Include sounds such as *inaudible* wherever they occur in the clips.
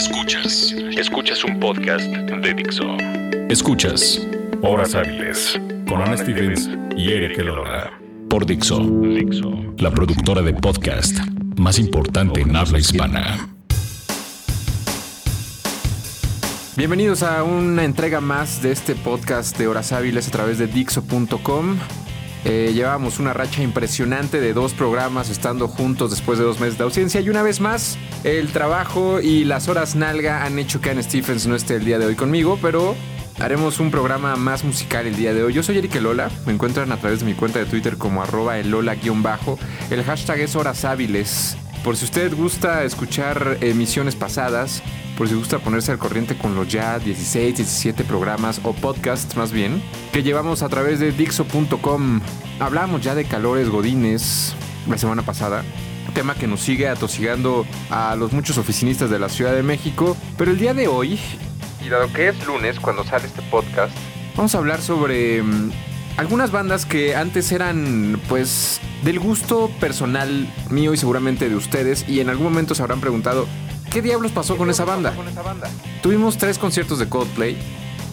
Escuchas. Escuchas un podcast de Dixo. Escuchas Horas Hábiles con Ana Stevens y Eric Elola. Por Dixo. Dixo. La productora de podcast más importante en habla hispana. Bienvenidos a una entrega más de este podcast de Horas Hábiles a través de Dixo.com. Eh, llevábamos una racha impresionante de dos programas estando juntos después de dos meses de ausencia y una vez más el trabajo y las horas nalga han hecho que Anne Stephens no esté el día de hoy conmigo, pero haremos un programa más musical el día de hoy. Yo soy Eric Elola, me encuentran a través de mi cuenta de Twitter como arroba elola-bajo. El hashtag es horas hábiles. Por si usted gusta escuchar emisiones pasadas, por si gusta ponerse al corriente con los ya 16, 17 programas o podcasts más bien, que llevamos a través de Dixo.com. Hablamos ya de calores godines la semana pasada, tema que nos sigue atosigando a los muchos oficinistas de la Ciudad de México, pero el día de hoy, y dado que es lunes cuando sale este podcast, vamos a hablar sobre mm, algunas bandas que antes eran pues del gusto personal mío y seguramente de ustedes y en algún momento se habrán preguntado ¿qué diablos pasó con esa banda? Tuvimos tres conciertos de Coldplay.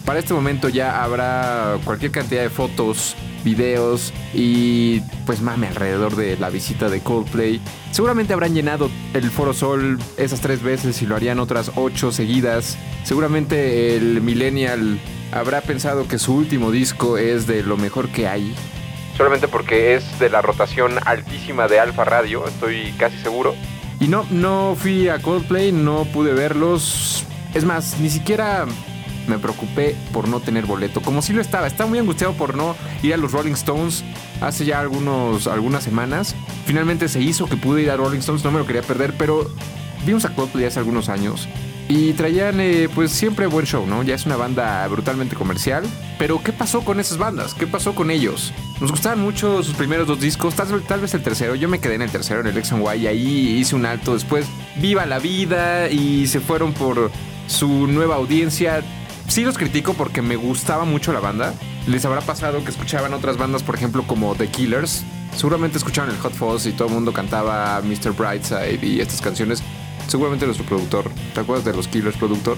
Para este momento ya habrá cualquier cantidad de fotos, videos y pues mame alrededor de la visita de Coldplay. Seguramente habrán llenado el Foro Sol esas tres veces y lo harían otras ocho seguidas. Seguramente el Millennial habrá pensado que su último disco es de lo mejor que hay. Solamente porque es de la rotación altísima de Alfa Radio, estoy casi seguro. Y no, no fui a Coldplay, no pude verlos. Es más, ni siquiera me preocupé por no tener boleto. Como si lo estaba. Estaba muy angustiado por no ir a los Rolling Stones hace ya algunos, algunas semanas. Finalmente se hizo que pude ir a Rolling Stones, no me lo quería perder, pero vimos a Coldplay hace algunos años. Y traían eh, pues siempre buen show, ¿no? Ya es una banda brutalmente comercial. Pero ¿qué pasó con esas bandas? ¿Qué pasó con ellos? Nos gustaban mucho sus primeros dos discos, tal, vez el tercero. Yo me quedé en el tercero, en el X Y, y ahí hice un alto. Después, viva la vida y se fueron por su nueva audiencia. Sí los critico porque me gustaba mucho la banda. Les habrá pasado que escuchaban otras bandas, por ejemplo, como The Killers. Seguramente escuchaban el Hot Fuzz y todo el mundo cantaba Mr. Brightside y estas canciones seguramente nuestro productor, ¿te acuerdas de los Killers productor?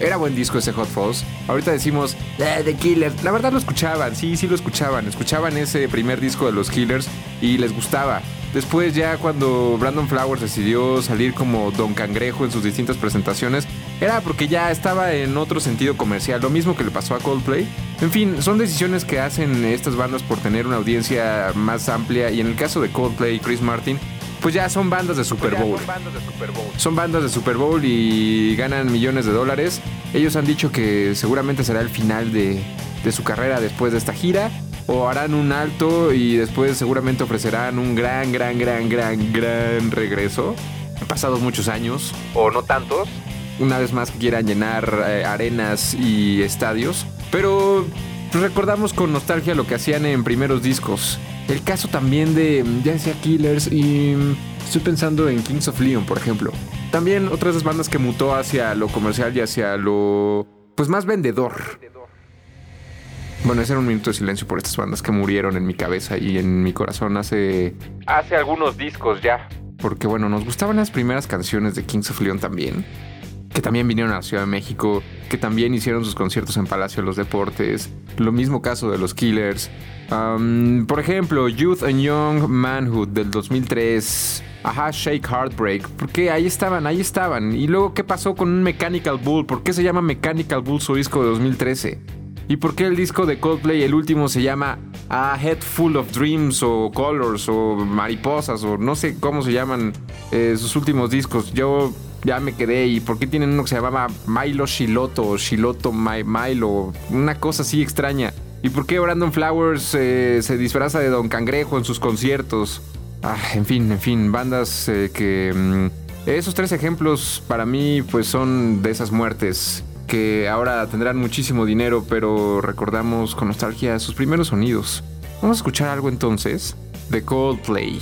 Era buen disco ese Hot Fuzz. Ahorita decimos, eh, The Killers. La verdad lo escuchaban, sí, sí lo escuchaban. Escuchaban ese primer disco de los Killers y les gustaba. Después ya cuando Brandon Flowers decidió salir como Don Cangrejo en sus distintas presentaciones, era porque ya estaba en otro sentido comercial, lo mismo que le pasó a Coldplay. En fin, son decisiones que hacen estas bandas por tener una audiencia más amplia y en el caso de Coldplay y Chris Martin, pues ya son bandas de Super Bowl. Son bandas de Super Bowl. Son bandas de Super Bowl y ganan millones de dólares. Ellos han dicho que seguramente será el final de, de su carrera después de esta gira. O harán un alto y después seguramente ofrecerán un gran, gran, gran, gran, gran regreso. Han pasado muchos años. O no tantos. Una vez más que quieran llenar eh, arenas y estadios. Pero recordamos con nostalgia lo que hacían en primeros discos. El caso también de, ya decía Killers y estoy pensando en Kings of Leon, por ejemplo. También otras de bandas que mutó hacia lo comercial y hacia lo, pues más vendedor. Bueno, ese era un minuto de silencio por estas bandas que murieron en mi cabeza y en mi corazón hace... Hace algunos discos ya. Porque bueno, nos gustaban las primeras canciones de Kings of Leon también que también vinieron a la Ciudad de México, que también hicieron sus conciertos en Palacio de los Deportes. Lo mismo caso de los Killers. por ejemplo, Youth and Young Manhood del 2003. Ajá, Shake Heartbreak. Porque ahí estaban, ahí estaban. Y luego, ¿qué pasó con un Mechanical Bull? ¿Por qué se llama Mechanical Bull su disco de 2013? ¿Y por qué el disco de Coldplay, el último, se llama A Head Full of Dreams o Colors o Mariposas o no sé cómo se llaman eh, sus últimos discos? Yo ya me quedé. ¿Y por qué tienen uno que se llamaba Milo Shiloto o Shiloto Milo? Una cosa así extraña. ¿Y por qué Brandon Flowers eh, se disfraza de Don Cangrejo en sus conciertos? Ah, en fin, en fin, bandas eh, que... Mm, esos tres ejemplos para mí pues son de esas muertes que ahora tendrán muchísimo dinero, pero recordamos con nostalgia sus primeros sonidos. Vamos a escuchar algo entonces de Coldplay.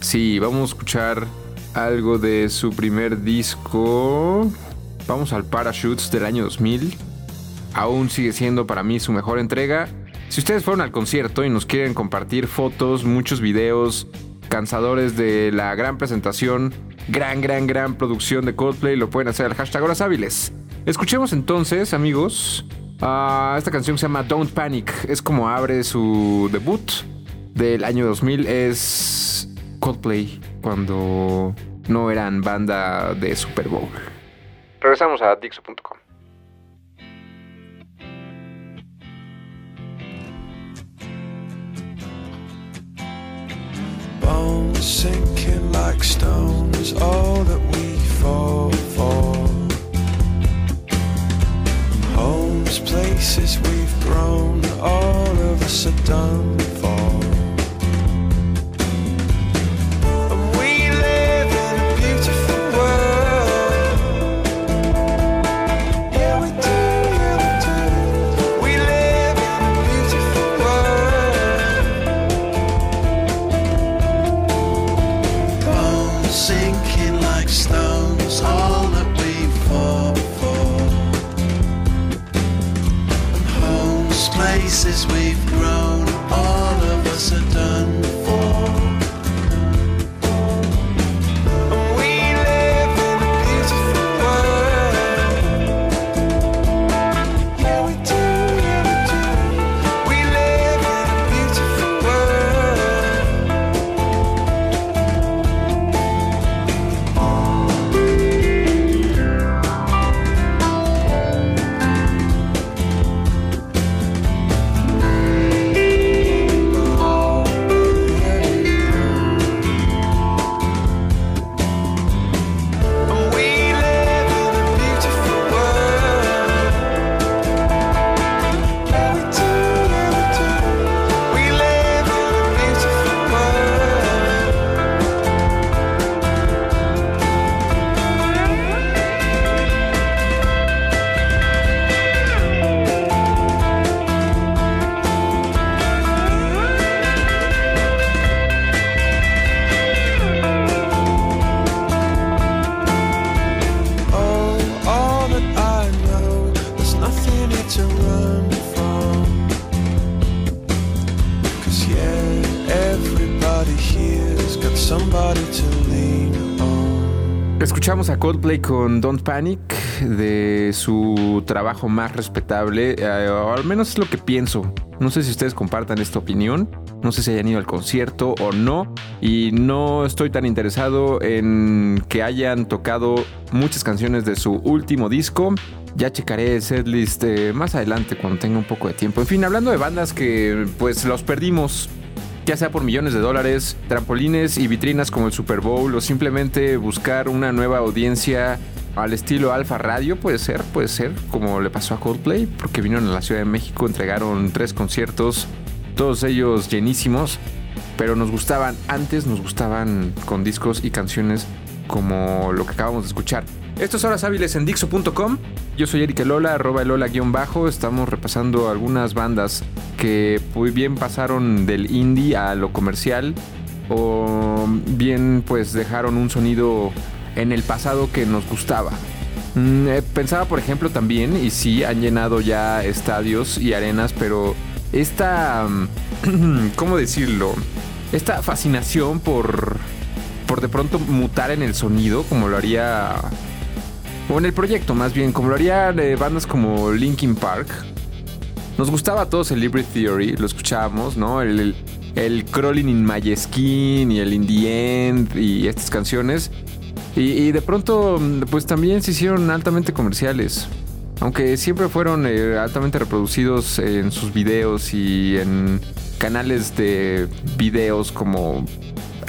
Sí, vamos a escuchar algo de su primer disco. Vamos al Parachutes del año 2000. Aún sigue siendo para mí su mejor entrega. Si ustedes fueron al concierto y nos quieren compartir fotos, muchos videos, cansadores de la gran presentación, gran, gran, gran producción de Coldplay. Lo pueden hacer al hashtag Horas Hábiles. Escuchemos entonces, amigos, esta canción se llama Don't Panic. Es como abre su debut del año 2000. Es Coldplay cuando no eran banda de Super Bowl. Regresamos a Dixo.com. Bones sinking like stone is all that we fall for. Homes, places we've grown, all of us are done places we've grown, all of us are done Escuchamos a Coldplay con Don't Panic de su trabajo más respetable, eh, al menos es lo que pienso. No sé si ustedes compartan esta opinión, no sé si hayan ido al concierto o no, y no estoy tan interesado en que hayan tocado muchas canciones de su último disco. Ya checaré el setlist eh, más adelante cuando tenga un poco de tiempo. En fin, hablando de bandas que pues los perdimos ya sea por millones de dólares, trampolines y vitrinas como el Super Bowl o simplemente buscar una nueva audiencia al estilo Alfa Radio, puede ser, puede ser, como le pasó a Coldplay, porque vinieron a la Ciudad de México, entregaron tres conciertos, todos ellos llenísimos, pero nos gustaban antes, nos gustaban con discos y canciones como lo que acabamos de escuchar. Estas horas hábiles en Dixo.com. Yo soy Eric Lola, arroba Lola-bajo. Estamos repasando algunas bandas que muy bien pasaron del indie a lo comercial o bien pues dejaron un sonido en el pasado que nos gustaba. Mm, eh, pensaba por ejemplo también, y sí han llenado ya estadios y arenas, pero esta, mm, *clears throat* ¿cómo decirlo? Esta fascinación por, por de pronto mutar en el sonido, como lo haría o en el proyecto más bien, como lo harían eh, bandas como Linkin Park. Nos gustaba a todos el Libre Theory, lo escuchábamos, ¿no? El, el, el Crawling in My Skin y el In the End y estas canciones. Y, y de pronto, pues también se hicieron altamente comerciales. Aunque siempre fueron eh, altamente reproducidos en sus videos y en canales de videos como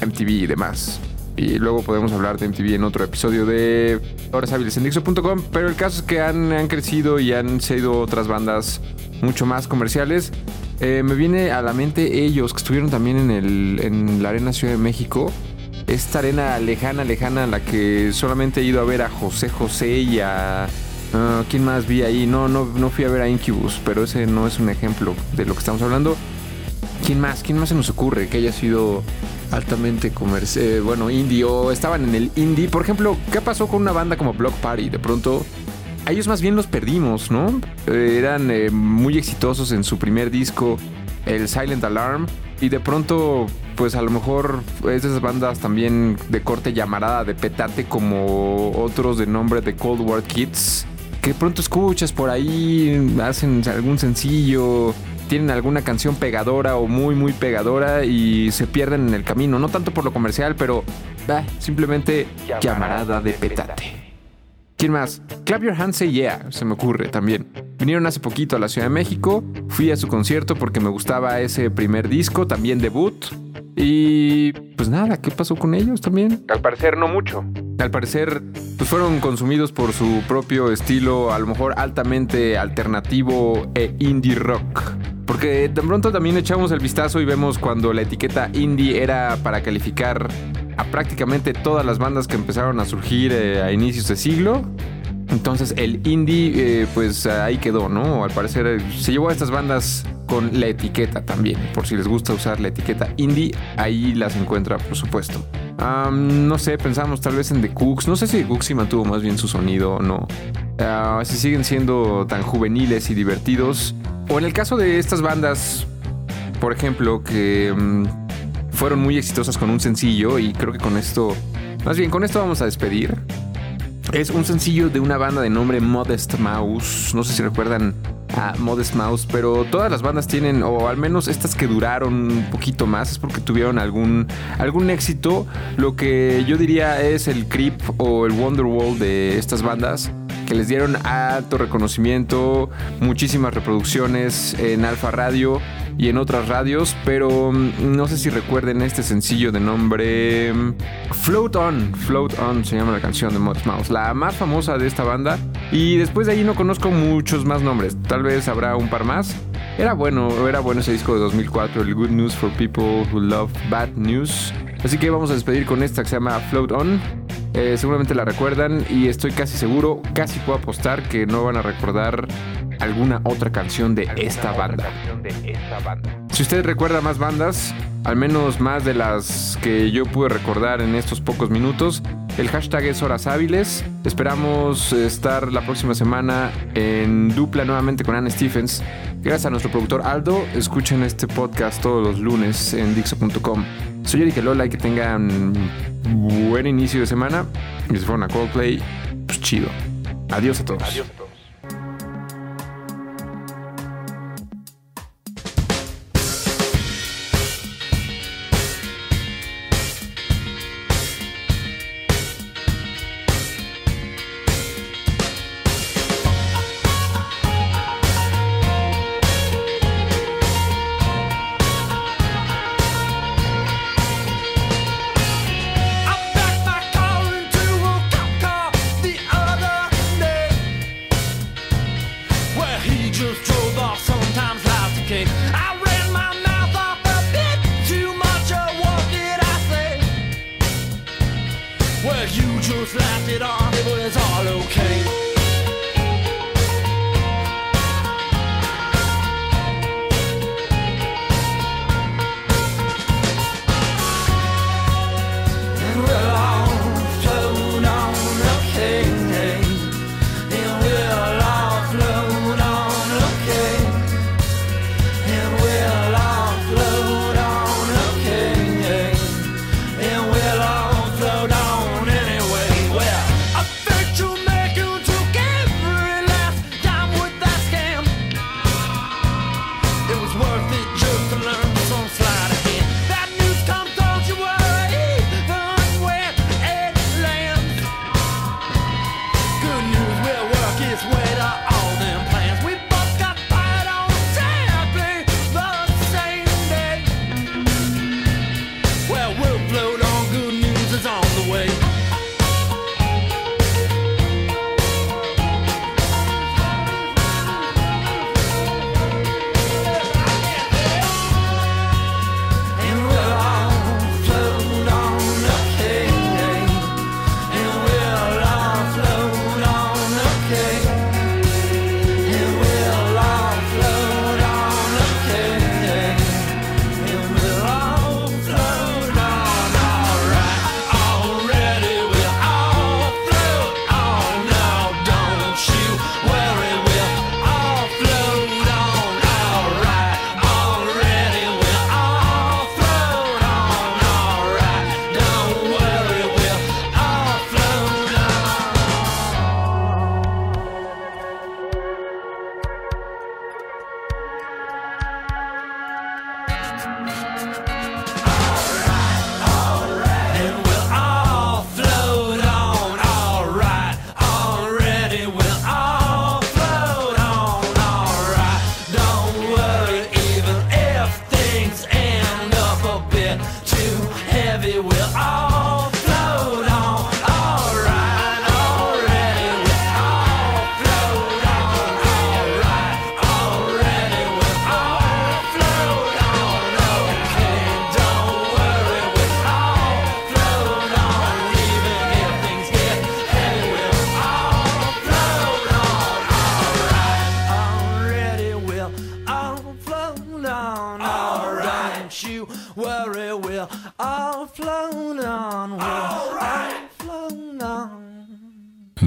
MTV y demás. Y luego podemos hablar de MTV en otro episodio de Horas Hábiles en Dixo.com. Pero el caso es que han, han crecido y han sido otras bandas mucho más comerciales. Eh, me viene a la mente ellos que estuvieron también en, el, en la Arena Ciudad de México. Esta arena lejana, lejana, a la que solamente he ido a ver a José José y a. ah, ¿Quién más vi ahí? No, no, no fui a ver a Incubus, pero ese no es un ejemplo de lo que estamos hablando. ¿Quién más? ¿Quién más se nos ocurre que haya sido altamente comercial? bueno, indie o estaban en el indie. Por ejemplo, ¿qué pasó con una banda como Block Party? De pronto, ellos más bien los perdimos, ¿no? Eh, eran eh, muy exitosos en su primer disco, el Silent Alarm, y de pronto pues a lo mejor esas bandas también de corte llamarada de petate como otros de nombre de Cold War Kids, que pronto escuchas por ahí, hacen algún sencillo, tienen alguna canción pegadora o muy muy pegadora y se pierden en el camino, no tanto por lo comercial, pero bah, simplemente llamarada de petate. ¿Quién más? Clap Your Hands Say Yeah, se me ocurre también. Vinieron hace poquito a la Ciudad de México, fui a su concierto porque me gustaba ese primer disco, también debut. Y pues nada, ¿qué pasó con ellos también? Al parecer no mucho. Al parecer pues fueron consumidos por su propio estilo, a lo mejor altamente alternativo e indie rock. Porque de pronto también echamos el vistazo y vemos cuando la etiqueta indie era para calificar a prácticamente todas las bandas que empezaron a surgir eh, a inicios de siglo. Entonces el indie, eh, pues ahí quedó, ¿no? Al parecer eh, se llevó a estas bandas con la etiqueta también. Por si les gusta usar la etiqueta indie, ahí las encuentra, por supuesto. No sé, pensamos tal vez en The Cooks. No sé si The Cooks sí mantuvo más bien su sonido o no. Ah, si siguen siendo tan juveniles y divertidos. O en el caso de estas bandas, por ejemplo, que mm, fueron muy exitosas con un sencillo y creo que con esto, más bien con esto vamos a despedir. Es un sencillo de una banda de nombre Modest Mouse. No sé si recuerdan a Modest Mouse, pero todas las bandas tienen, o al menos estas que duraron un poquito más, es porque tuvieron algún, algún éxito. Lo que yo diría es el Creep o el Wonderwall de estas bandas que les dieron alto reconocimiento, muchísimas reproducciones en Alfa Radio y en otras radios, pero mm, no sé si recuerden este sencillo de nombre mm, Float On, Float On se llama la canción de Modest Mouse, la más famosa de esta banda y después de ahí no conozco muchos más nombres, tal vez habrá un par más. Era bueno, era bueno ese disco de 2004, el Good News for People Who Love Bad News. Así que vamos a despedir con esta que se llama Float On. Eh, seguramente la recuerdan y estoy casi seguro, casi puedo apostar que no van a recordar alguna otra canción de esta banda. Si usted recuerda más bandas, al menos más de las que yo pude recordar en estos pocos minutos, el hashtag es horas hábiles. Esperamos estar la próxima semana en dupla nuevamente con Anne Stephens. Gracias a nuestro productor Aldo, escuchen este podcast todos los lunes en Dixo.com. Soy Eric Lola y que tengan buen inicio de semana. Y si fueron a Coldplay, pues chido. Adiós a todos. I just laughed it off. It was all okay.